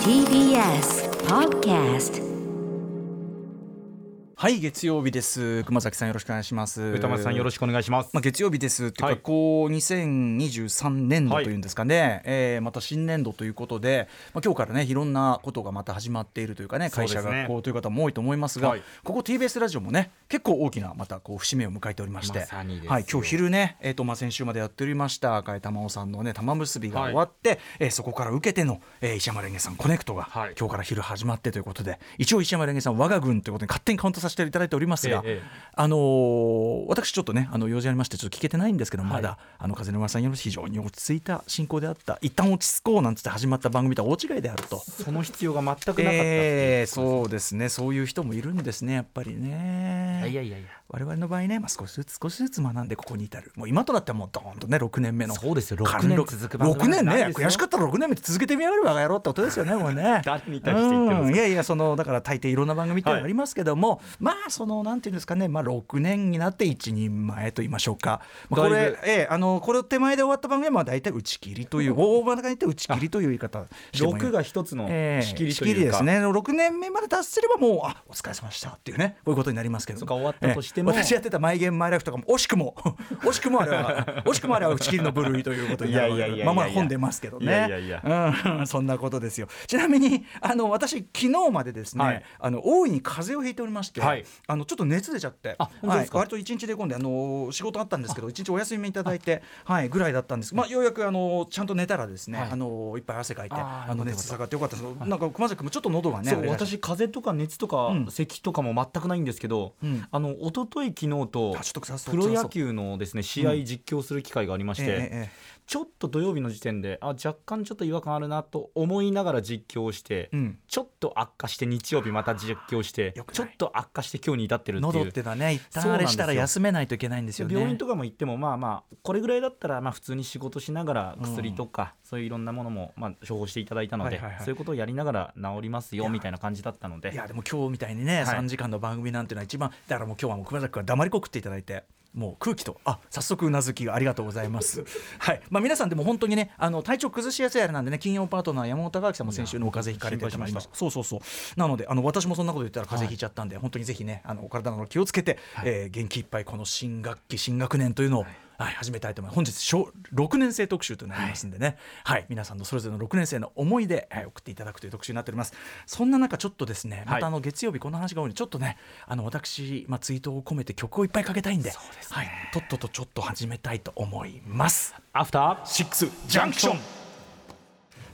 TBS Podcast はい月曜日です。熊崎さんよろしくお願いします。歌松さんよろしくお願いします。まあ、月曜日ですっていうか、はい。こう2023年度というんですかね、えーまた新年度ということで、まあ、今日からねいろんなことがまた始まっているというかね会社、学校という方も多いと思いますが、はい。ここ TBS ラジオもね結構大きなまたこう節目を迎えておりまして、まはい、今日昼ね、えーとまあ、先週までやっておりました赤井玉緒さんのね玉結びが終わって、えーそこから受けての、えー石山レンゲさんコネクトが、はい。今日から昼始まってということで一応石山レンゲさん我が軍ということに勝手にカウントさせていただいておりますが、えええあのー私ちょっとねあの用事ありましてちょっと聞けてないんですけど、まだあの風の村さんより非常に落ち着いた進行であった一旦落ち着こうなんつって始まった番組とは大違いであると。その必要が全くなかったえーそうですねそういう人もいるんですねやっぱりね。いやいやいや。我々の場合ね、まあ、少しずつ少しずつ学んでここに至る。もう今となってはもうドーンとね6年目の。そうですよ。貫6年禄続く番組6年ね悔しかったら6年目続けてみやがるわがやろうってことですよねもうね。誰に対して言ってるんですいやいやそのだから大抵いろんな番組ってありますけども、まあそのなんていうんですかね、まあ、6年になって一人前と言いましょうか、まあ、これええあのこれ手前で終わった番組はまあ大体打ち切りという 大まかに言って打ち切りという言い方してもいい。6が一つのええ。仕切り仕というか。切りですね。6年目まで達すればもうあお疲れ様でしたっていうねこういうことになりますけどそうか終わったとしてもええ私やってた「マイゲームマイライフ」とかも惜しくも 惜しくもあれは惜しくもあれは打ち切りの部類ということになるいやいやいやいやまあまあ本出ますけどね。そんなことですよ。ちなみにあの私昨日までですね、はい。あの大いに風邪をひいておりまして、はい。あのちょっと熱出ちゃってはい、割と一日で込んであの仕事あったんですけど一日お休みいただいてはいぐらいだったんです。まあようやくあのちゃんと寝たらですね、はい。あのいっぱい汗かいてあの熱下がってよかったです。なんか熊崎君もちょっと喉がね私風邪とか熱とかうん。咳とかも全くないんですけど、うん。あの一昨日とプロ野球のですね試合実況する機会がありまして、ちょっと土曜日の時点であ若干ちょっと違和感あるなと思いながら実況をして、うん。ちょっと悪化して日曜日また実況してちょっと悪化して今日に至ってるっていう。喉ってのはね。一旦あれしたら休めないといけないんですよね。病院とかも行ってもまあまあこれぐらいだったらまあ普通に仕事しながら薬とかそういういろんなものもまあ処方していただいたのではいはいはい。そういうことをやりながら治りますよみたいな感じだったので。いやでも今日みたいにね、はい。3時間の番組なんていうのは一番だからもう今日はもう熊崎君は黙りこくっていただいてもう空気とあ早速うなずきがありがとうございます。はい。まあ皆さんでも本当にねあの体調崩しやすいあれなんでね金曜パートナー山本隆明さんも先週のお風邪ひかれてましたまいりました。そうそうそう。なのであの私もそんなこと言ったら風邪ひいちゃったんで、本当にぜひねあのお体の気をつけて、えー元気いっぱいこの新学期新学年というのを、はい、始めたいと思います。本日小6年生特集となりますんでね、はい。皆さんのそれぞれの6年生の思い出、はい送っていただくという特集になっております。そんな中ちょっとですねまたあの月曜日この話が多いのでちょっとねあの私、まあ、ツイートを込めて曲をいっぱいかけたいんではい、とっととちょっと始めたいと思います。アフターシックスジャンクション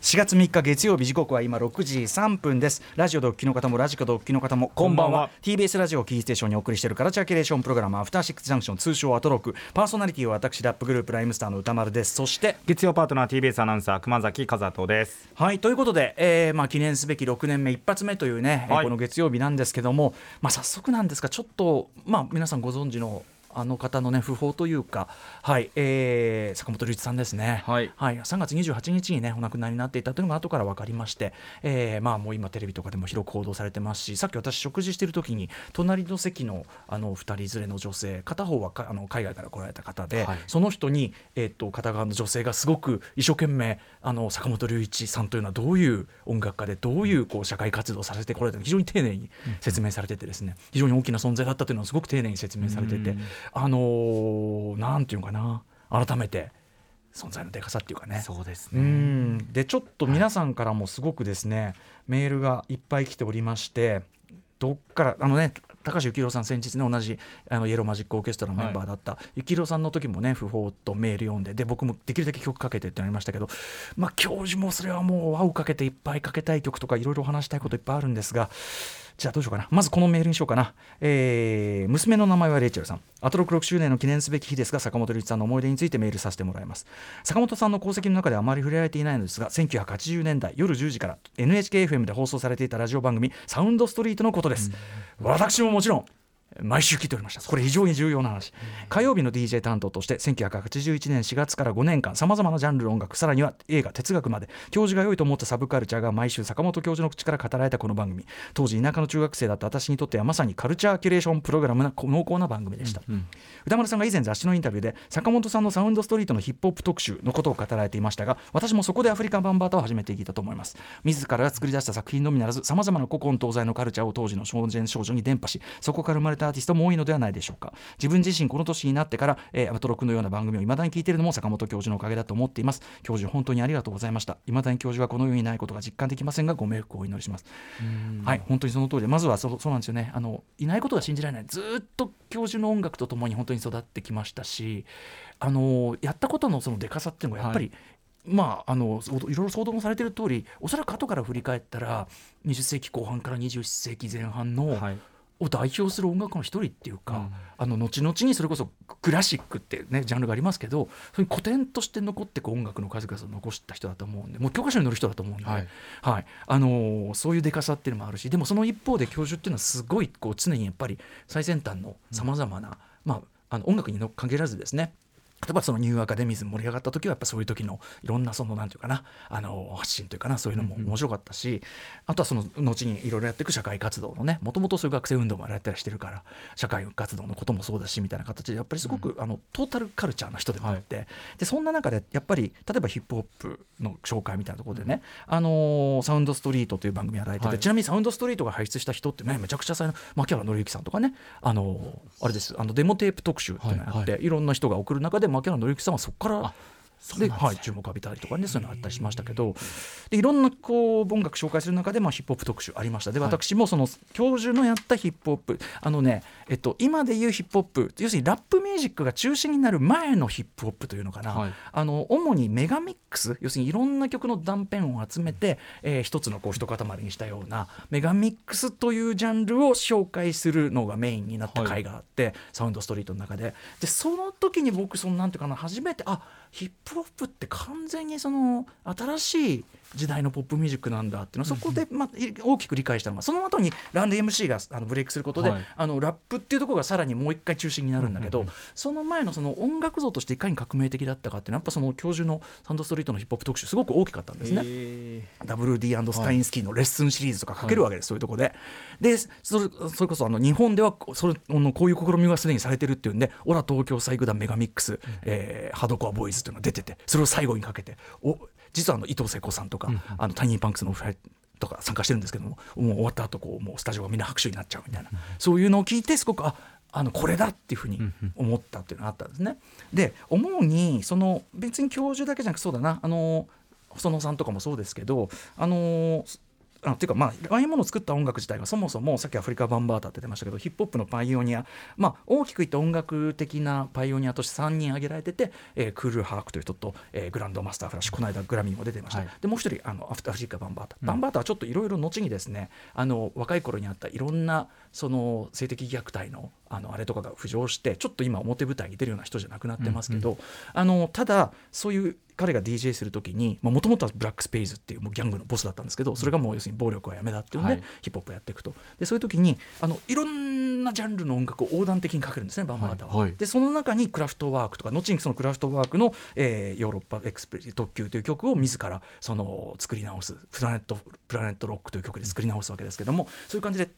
4月3日月曜日時刻は今6時3分です。ラジオでお聞きの方もラジコでお聞きの方もこんばんは。TBS ラジオをキーステーションにお送りしているカルチャーキュレーションプログラムアフターシックスジャンクション通称アトロク。パーソナリティは私ラップグループライムスターの歌丸です。そして月曜パートナー TBS アナウンサー熊崎和人です。はいということで、えーまあ、記念すべき6年目一発目というね、えーはい。この月曜日なんですけども、まあ、早速なんですがちょっと、まあ、皆さんご存知のあの方のね訃報というか、はいえー坂本龍一さんですね、はい。3月28日にねお亡くなりになっていたというのが後から分かりまして、えーまあ、もう今テレビとかでも広く報道されてますしさっき私食事している時に隣の席のあの2人連れの女性片方はかあの海外から来られた方で、はい。その人に、えー、と片側の女性がすごく一生懸命あの坂本龍一さんというのはどういう音楽家でどういうこう社会活動をさせてこられたのか非常に丁寧に説明されててですね非常に大きな存在だったというのはすごく丁寧に説明されてて、あのーなんていうのかな。改めて存在のでかさっていうかね。そうですうん。でちょっと皆さんからもすごくですね、メールがいっぱい来ておりましてどっからあのね高橋幸宏さん先日ね同じあのイエローマジックオーケストラのメンバーだった、幸宏さんの時もね訃報とメール読んでで僕もできるだけ曲かけてってなりましたけどまあ教授もそれはもう輪をかけていっぱいかけたい曲とかいろいろ話したいこといっぱいあるんですがじゃあどうしようかな。まずこのメールにしようかな、えー娘の名前はレイチェルさん。アトロク6周年の記念すべき日ですが坂本龍一さんの思い出についてメールさせてもらいます。坂本さんの功績の中であまり触れられていないのですが1980年代夜10時から NHKFM で放送されていたラジオ番組「サウンドストリート」のことです、私ももちろん毎週聞いておりました。これ非常に重要な話。火曜日の DJ 担当として1981年4月から5年間さまざまなジャンルの音楽さらには映画哲学まで教授が良いと思ったサブカルチャーが毎週坂本教授の口から語られたこの番組。当時田舎の中学生だった私にとってはまさにカルチャーキュレーションプログラムな濃厚な番組でした、歌丸さんが以前雑誌のインタビューで坂本さんのサウンドストリートのヒップホップ特集のことを語られていましたが私もそこでアフリカンバンバータを初めて聞いたと思います。自らが作り出した作品のみならずさまざまな古今東西のカルチャーを当時の少年少女に伝播しそこから生まれたアーティストも多いのではないでしょうか。自分自身この年になってから、えー、アトロクのような番組を未だに聞いているのも坂本教授のおかげだと思っています。教授本当にありがとうございました。未だに教授はこの世にないことが実感できませんがご冥福をお祈りします。はい本当にその通りで。まずはそそうなんですよね。あのいないことが信じられない。ずっと教授の音楽とともに本当に育ってきましたしあのやったことのそのでかさっていうのがやっぱり、はい。まあ、あのいろいろ相談もされてる通りおそらく後から振り返ったら20世紀後半から21世紀前半の、はい、を代表する音楽の一人っていうか、うん、あの後々にそれこそクラシックってねジャンルがありますけどそういう古典として残っていく音楽の数々を残した人だと思うんでもう教科書に載る人だと思うんで、はい、はい、あのー、そういうでかさっていうのもあるしでもその一方で教授っていうのはすごいこう常にやっぱり最先端のさまざまな、まあ、あの音楽に限らずですね例えばそのニューアカデミズム盛り上がった時はやっぱそういう時のいろんなそのなんていうかなあの発信というかなそういうのも面白かったし、あとはその後にいろいろやっていく社会活動のねもともとそういう学生運動もやったりしてるから社会活動のこともそうだしみたいな形でやっぱりすごく、うん、あのトータルカルチャーな人でもあって、はい、でそんな中でやっぱり例えばヒップホップの紹介みたいなところでね、あのー、サウンドストリートという番組やられてて、はい、ちなみにサウンドストリートが輩出した人ってねめちゃくちゃさ牧原紀之さんとかねあのー、あれですあのデモテープ特集っていうのがあって、いろんな人が送る中で牧原紀之さんはそこからで、はい、注目浴びたりとかねそういうのあったりしましたけどでいろんなこう音楽紹介する中で、まあ、ヒップホップ特集ありました。で私もその教授のやったヒップホップ。あのね、えっと、今でいうヒップホップ要するにラップミュージックが中心になる前のヒップホップというのかな、はい、あの主にメガミックス要するにいろんな曲の断片を集めて、えー、一つのこう一塊にしたようなメガミックスというジャンルを紹介するのがメインになった回があって、はい、サウンドストリートの中で。でその時に僕そのなんていうかな初めてあヒップホップって完全にその新しい時代のポップミュージックなんだっていうのそこで、まあ、大きく理解したのがその後にランディ MC があのブレイクすることで、はい、あのラップっていうところがさらにもう一回中心になるんだけど、その前のその音楽像としていかに革命的だったかっていうのはやっぱその教授のサンドストリートのヒップホップ特集すごく大きかったんですね。WD& スタインスキーのレッスンシリーズとか書けるわけです、はい、そういうところで。でそれそれこそあの日本ではそれのこういう試みがすでにされてるっていうんで「オラ東京最具団メガミックス、えー、ハードコアボーイズ」っていうのが出ててそれを最後にかけてお実はあの伊藤聖子さんとか、うん、あのタイニーパンクスのお二人とか参加してるんですけどももう終わった後こうもうスタジオがみんな拍手になっちゃうみたいな、うん、そういうのを聞いてすごくああのこれだっていうふうに思ったっていうのがあったんですね。で思うにその別に教授だけじゃなくそうだなあの細野さんとかもそうですけどあのあっていうかまあああいうものを作った音楽自体がそもそもさっきアフリカ・バンバータって出ましたけどヒップホップのパイオニア。まあ大きく言って音楽的なパイオニアとして3人挙げられてて、えー、クール・ハークという人と、えー、グランドマスター・フラッシュ。この間グラミーも出てました、はい、でもう一人あのアフリカ・バンバータ、うん、バンバータはちょっといろいろ後にですねあの若い頃にあったいろんなその性的虐待のあのあれとかが浮上してちょっと今表舞台に出るような人じゃなくなってますけど、うんうん、あのただそういう彼が DJ する時にもともとはブラックスペイズっていうもうギャングのボスだったんですけどそれがもう要するに暴力はやめだっていうので、はい、ヒップホップやっていくと。でそういう時にあのいろんなジャンルの音楽を横断的にかけるんですねバンバータは。はい、でその中にクラフトワークとか後にそのクラフトワークの、えー、ヨーロッパエクスプレ特急という曲を自らその作り直すプラネットプラネットロックという曲で作り直すわけですけどもそういう感じで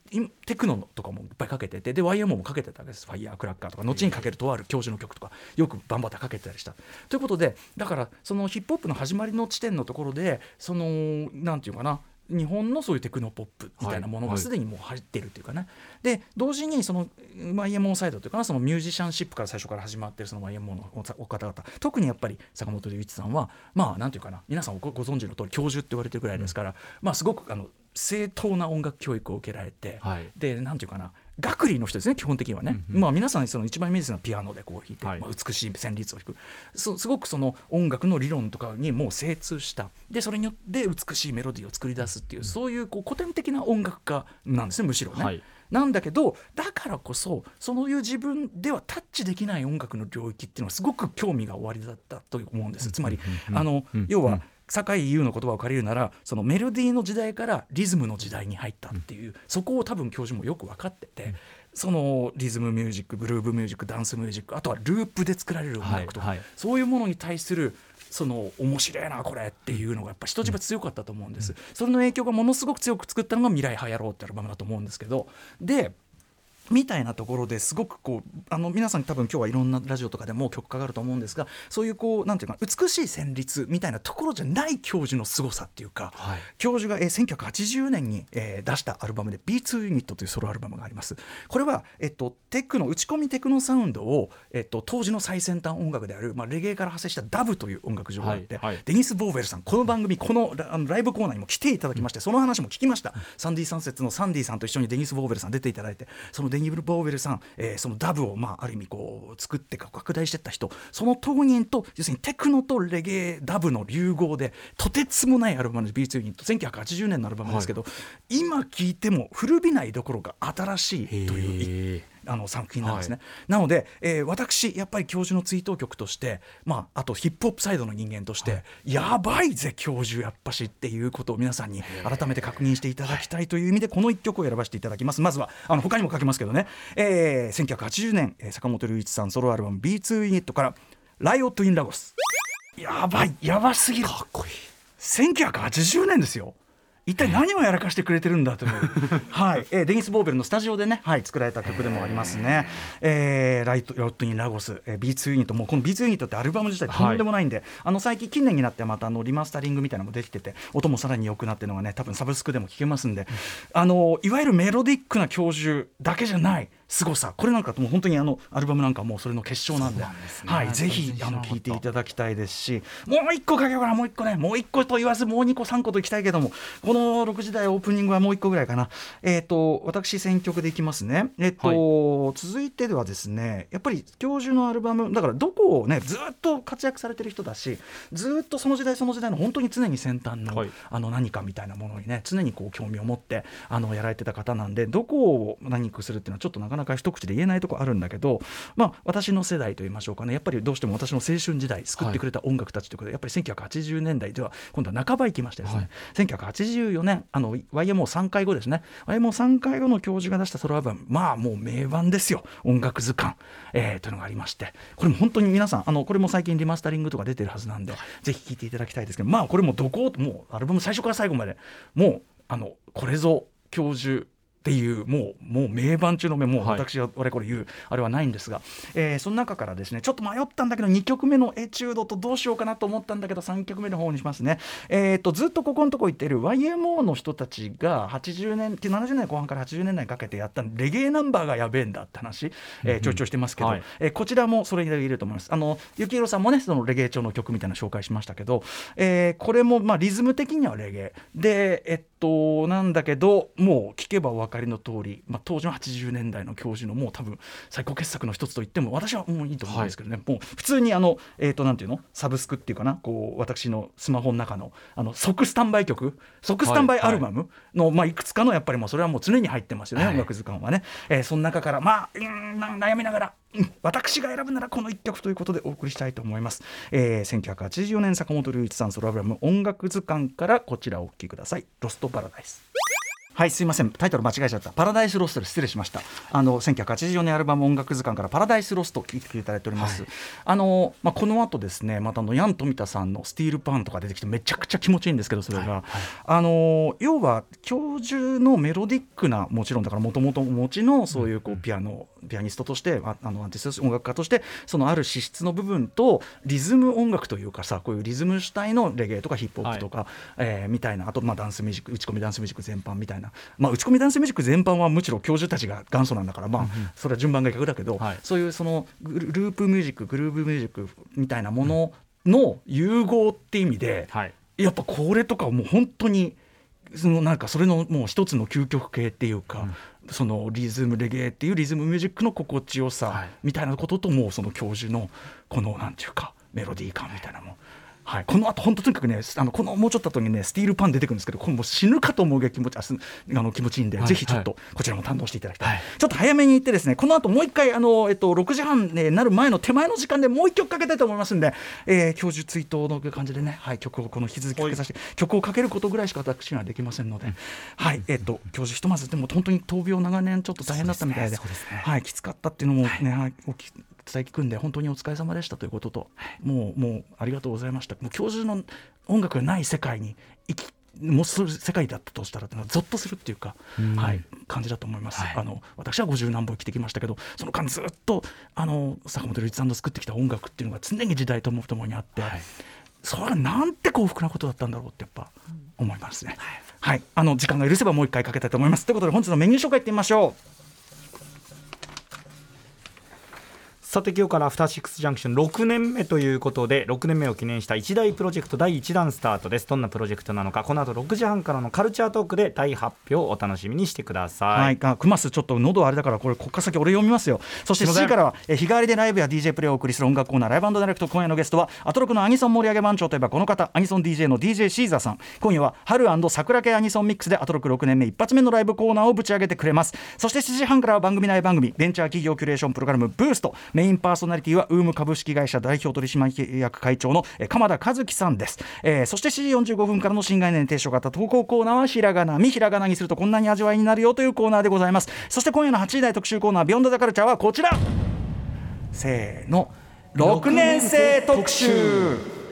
テクノとかもいっぱいかけててで YMO もかけてたわけです。ファイヤークラッカーとか。後にかけるとある教授の曲とか。よくバンバータかけてたりした。ということでだからそのヒップホップの始まりの地点のところでそのなんていうかな。日本のそういうテクノポップみたいなものがすでにもう入ってるっていうかね、はいはい、で同時にその YMO サイドというかな。そのミュージシャンシップから最初から始まってるその YMO のお方々。特にやっぱり坂本龍一さんはまあなんていうかな。皆さんご存知の通り教授って言われてるぐらいですから、うん、まあすごくあの正当な音楽教育を受けられて、はい、でなんていうかな学理の人ですね基本的にはね、うんうん、まあ、皆さんその一番イメージするのはピアノでこう弾いて、はい、まあ、美しい旋律を弾く。すごくその音楽の理論とかにもう精通した。でそれによって美しいメロディーを作り出すっていう、うん、そういうこう古典的な音楽家なんですねむしろね。はい。なんだけどだからこそそういう自分ではタッチできない音楽の領域っていうのはすごく興味がおありだったと思うんです。つまりあの要は酒井優の言葉を借りるならそのメロディーの時代からリズムの時代に入ったっていう、そこを多分教授もよく分かってて、そのリズムミュージックグルーブミュージックダンスミュージックあとはループで作られる音楽とか、はいはい。そういうものに対するその面白いなこれっていうのがやっぱ人一倍強かったと思うんです、それの影響がものすごく強く作ったのが「未来派やろう」ってアルバムだと思うんですけどでみたいなところですごくこうあの皆さん多分今日はいろんなラジオとかでも曲かかると思うんですがそういうこうなんていうか美しい旋律みたいなところじゃない教授の凄さっていうか、はい。教授が、えー1980年に、えー出したアルバムで B2 ユニットというソロアルバムがあります。これは、えっと、テクノ打ち込みテクノサウンドを、えっと、当時の最先端音楽である、まあ、レゲエから派生したダブという音楽上があって、はいはい。デニス・ボーヴェルさんこの番組このラあのライブコーナーにも来ていただきまして、その話も聞きました、サンディ・サンセッツのサンディさんと一緒にデニス・ボーヴェルさん出ていただいてそのデニス・ボーヴェルさん、えーそのダブを、まあ、ある意味こう作って拡大していった人。その当人と要するにテクノとレゲエダブの融合でとてつもないアルバムです。B2 ユニット。1980年のアルバムですけど、今聴いても古びないどころか新しいというへあの作品なんですね、なので、えー私やっぱり教授の追悼曲として、まあ、あとヒップホップサイドの人間として、やばいぜ教授やっぱしっていうことを皆さんに改めて確認していただきたいという意味でこの1曲を選ばせていただきます。まずはあの他にも書きますけどね、えー、1980年、えー坂本龍一さんソロアルバム B2 ユニットから「ライオット・イン・ラゴス」やばいやばすぎる。かっこいい。1980年ですよ一体何をやらかしてくれてるんだという、はい。えーデニス・ボーベルのスタジオでね、はい、作られた曲でもありますね、えーライト・ロット・イン・ラゴス、えー、B2 ユニット。もうこの B2 ユニットってアルバム自体とんでもないんで、あの最近近年になってまたあのリマスタリングみたいなのもできてて音もさらに良くなってるのがね多分サブスクでも聴けますんで、あのいわゆるメロディックな教授だけじゃない凄さ。これなんかもう本当にあのアルバムなんかもうそれの結晶なんで。ね。はい、ぜひあの聴いていただきたいですしもう一個かけようかなもう一個ねもう一個と言わずもう二個三個といきたいけどもこの6時台オープニングはもう一個ぐらいかな。えっ、と私選曲でいきますね。えっ、と、続いてではですねやっぱり教授のアルバムだからどこをねずっと活躍されてる人だしずっとその時代その時代の本当に常に先端の,、はい。あの何かみたいなものにね常にこう興味を持ってあのやられてた方なんでどこを何かするっていうのはちょっとなかなか一口で言えないとこあるんだけど、まあ、私の世代といいましょうかね。やっぱりどうしても私の青春時代救ってくれた音楽たちということで、やっぱり1980年代では今度は半ば行きましてですね、1984年あの YMO3 回後ですね。YMO3 回後の教授が出したソロアルバムまあもう名盤ですよ。音楽図鑑、えーというのがありまして。これも本当に皆さんあのこれも最近リマスタリングとか出てるはずなんでぜひ聴いていただきたいですけどまあこれもどこもうアルバム最初から最後までもうあのこれぞ教授っていうもうもう名盤中の名もうはい。私は我これ言うあれはないんですが、えーその中からですねちょっと迷ったんだけど2曲目のエチュードとどうしようかなと思ったんだけど3曲目の方にしますね、えー、とずっとここのとこ言ってる YMO の人たちが80年70年代後半から80年代にかけてやったレゲエナンバーがやべえんだって話、えーちょいちょいしてますけど、はい。えーこちらもそれに入れると思います。あの幸宏さんもねそのレゲエ調の曲みたいなの紹介しましたけど、えーこれもまあリズム的にはレゲエ。でえっとなんだけどもう聞けばお分かりの通り、まあ、当時の80年代の教授のもう多分最高傑作の一つと言っても私はもういいと思うんですけどね、もう普通にあのえっとなんていうの？サブスクっていうかな？こう私のスマホの中のあの即スタンバイ曲？即スタンバイアルバム？の、まあ、いくつかのやっぱりもうそれはもう常に入ってますよね、はい。音楽図鑑はね、えーその中からまあうーんな悩みながら、うん私が選ぶならこの1曲ということでお送りしたいと思います、えー1984年坂本龍一さんソロアルバム音楽図鑑からこちらをお聴きください「ロストパラダイス」はいすいません。タイトル間違えちゃった。パラダイスロストで失礼しました。あの1984年アルバム音楽図鑑からパラダイスロストを聴いていただいております、あのまあ、この後ですねまたあのヤン富田さんのスティールパンとか出てきてめちゃくちゃ気持ちいいんですけどそれが、あの要は教授のメロディックなもちろんだからもともとお持ちのそういうこうピアノピアニストとしてああのアーティスト音楽家としてそのある資質の部分とリズム音楽というかさこういうリズム主体のレゲエとかヒップホップとか、えーみたいなあとまあダンスミュージック打ち込みダンスミュージック全般みたいな、まあ、打ち込みダンスミュージック全般はむしろ教授たちが元祖なんだからまあそれは順番が逆だけど、はい。そういうそのグルループミュージックグルーブミュージックみたいなものの融合って意味で、はい。やっぱこれとかはもう本当にそのなんかそれのもう一つの究極系っていうか、そのリズムレゲエっていうリズムミュージックの心地よはさい。みたいなことともうその教授のこのなんていうかメロディー感みたいなもんはい、この後本当とにかくねあのこのもうちょっと後にねスティールパン出てくるんですけどこれもう死ぬかと思うぐらい気持ちあすあの気持ちいいんで、はいぜひちょっとこちらも堪能していただきたい、はい。ちょっと早めに行ってですねこの後もう一回あの、えっと、6時半になる前の手前の時間でもう一曲かけたいと思いますんで、えー、教授追悼の感じでね、はい、曲をこの引き続きかけさせて曲をかけることぐらいしか私にはできませんので、はいえっと教授ひとまずでも本当に闘病長年ちょっと大変だったみたいではい、きつかったっていうのもね、はい、おき伝え聞くんで本当にお疲れ様でしたということと、もうもうありがとうございました。もう教授の音楽がない世界に生きもう世界だったとしたらっていうのはゾッとするっていうか、うん。はい、感じだと思います、はい。あの私は50何本生きてきましたけどその間ずっとあの坂本龍一さんの作ってきた音楽っていうのが常に時代ともともにあって、はい。それはなんて幸福なことだったんだろうってやっぱ思いますね。はい、あの時間が許せばもう一回かけたいと思います。ということで本日のメニュー紹介いってみましょさて今日からアフターシックスジャンクション6年目ということで6年目を記念した一大プロジェクト第1弾スタートです。どんなプロジェクトなのかこの後6時半からのカルチャートークで大発表をお楽しみにしてくだう。さはい。い、あクマスちょっと喉あれだからこれこっから先俺読みますよ。そして7すいません。時からはえ日替わりでライブや DJ プレイをお送りする音楽コーナーライブダイレクト今夜のゲストはアトロクのアニソン盛り上げ番長といえばこの方アニソン DJ の DJ シーザーさん。今夜は春桜系アニソンミックスでアトロク6年目一発目のライブコーナーをぶち上げてくれます。そして7時半からは番組内番組ベンチャー企業キュレーションプログラムブースト。メインパーソナリティはウーム株式会社代表取締役会長の鎌田和樹さんです、えーそして7時45分からの新概念提唱型投稿コーナーはひらがなみひらがなにするとこんなに味わいになるよというコーナーでございます。そして今夜の8時台特集コーナービヨンドザカルチャーはこちら。せーの。6年生特集。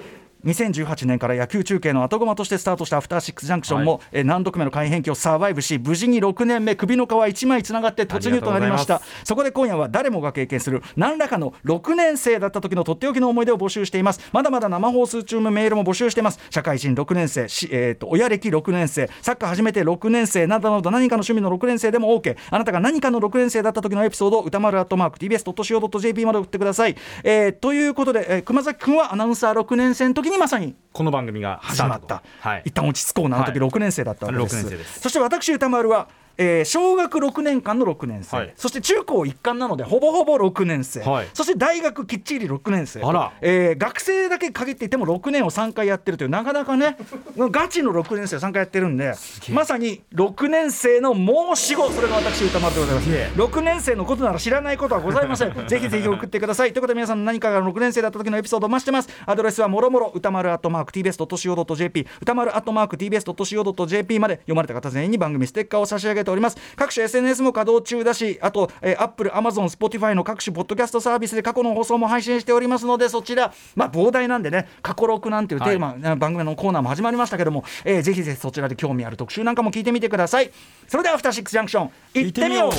2018年から野球中継の後駒としてスタートしたアフターシックスジャンクションも、えー何度目の改変期をサバイブし無事に6年目首の皮1枚つながって突入となりました。そこで今夜は誰もが経験する何らかの6年生だった時のとっておきの思い出を募集しています。まだまだ生放送中のメールも募集しています。社会人6年生し、えー、と親歴6年生サッカー始めて6年生などなど何かの趣味の6年生でも OK あなたが何かの6年生だった時のエピソードを歌丸アットマーク TBS.CO.JP まで送ってください、えーということで、えー熊崎君はアナウンサー6年生の時にまさにこの番組が始まった、はい。一旦落ち着こう。なあの時はい6年生だったわけです,、6年生です。そして私歌丸は、えー小学6年間の6年生、はい。そして中高一貫なのでほぼほぼ6年生、はい。そして大学きっちり6年生。あら。えー学生だけ限っていても6年を3回やってるというなかなかね ガチの6年生を3回やってるんでまさに6年生の申し子。それが私歌丸でございます。いえ。6年生のことなら知らないことはございません。ぜひぜひ送ってください。ということで皆さん何かが6年生だった時のエピソードを増してます。アドレスはもろもろ歌丸アットマーク TBS.CO.JP 歌丸アットマーク TBS.CO.JP まで読まれた方全員に番組ステッカーを差し上げております。各種 SNS も稼働中だしあと、えー、Apple、Amazon、Spotify の各種ポッドキャストサービスで過去の放送も配信しておりますのでそちらまあ膨大なんでね過去録なんていうテーマ、ね番組のコーナーも始まりましたけども、えーぜひぜひそちらで興味ある特集なんかも聞いてみてください。それではアフターシックスジャンクション行ってみよう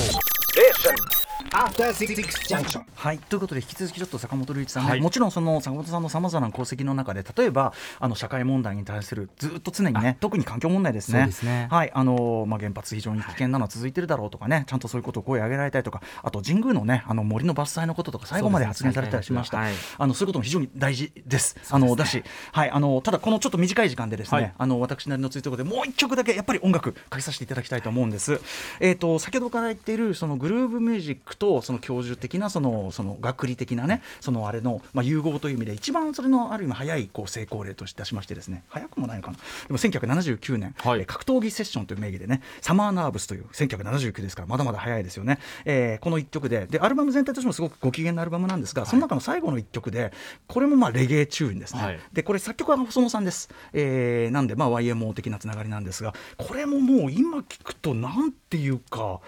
はい。ということで引き続きちょっと坂本龍一さんね、はい。もちろんその坂本さんのさまざまな功績の中で例えばあの社会問題に対するずっと常にね特に環境問題ですね。はい。あのまあ、原発非常に危険なのは続いてるだろうとかねちゃんとそういうことを声を上げられたりとかあと神宮のねあの森の伐採のこととか最後まで発言されたりしました、あのそういうことも非常に大事です。あのだし、はい、あのただこのちょっと短い時間でですね、はい。あの私なりのツイートでもう一曲だけやっぱり音楽かけさせていただきたいと思うんです。えっ、と先ほどから言っているそのグルーブミュージックとその教授的なそのその学理的なねそのあれのまあ融合という意味で一番それのある意味早いこう成功例として出しましてですね、早くもないのかな。でも1979年、はいえー格闘技セッションという名義でね、サマーナーブスという1979ですからまだまだ早いですよね。えーこの一曲ででアルバム全体としてもすごくご機嫌なアルバムなんですが、その中の最後の一曲でこれもまあレゲエチューンですね。はいでこれ作曲は細野さんです。えーなんでまあ YMO 的なつながりなんですが、これももう今聞くとなんていうか。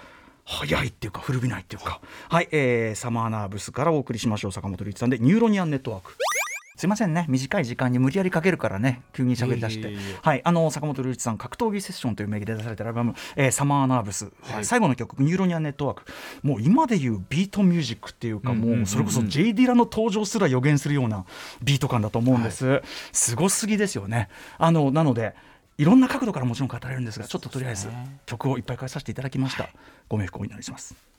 早いっていうか古びないっていうか。はい、えーサマーナーブスからお送りしましょう。坂本龍一さんでニューロニアンネットワーク。すいませんね短い時間に無理やりかけるからね急に喋り出して。はいあの坂本龍一さん格闘技セッションという名義で出されたアルバム、えーサマーナーブス、はい。最後の曲 Neuronian Network。もう今でいうビートミュージックっていうか、もうそれこそ J・ ディラの登場すら予言するようなビート感だと思うんです、すごすぎですよね。あのなのでいろんな角度からもちろん語れるんですがちょっととりあえず曲をいっぱいかけさせていただきました、ご冥福をお祈りします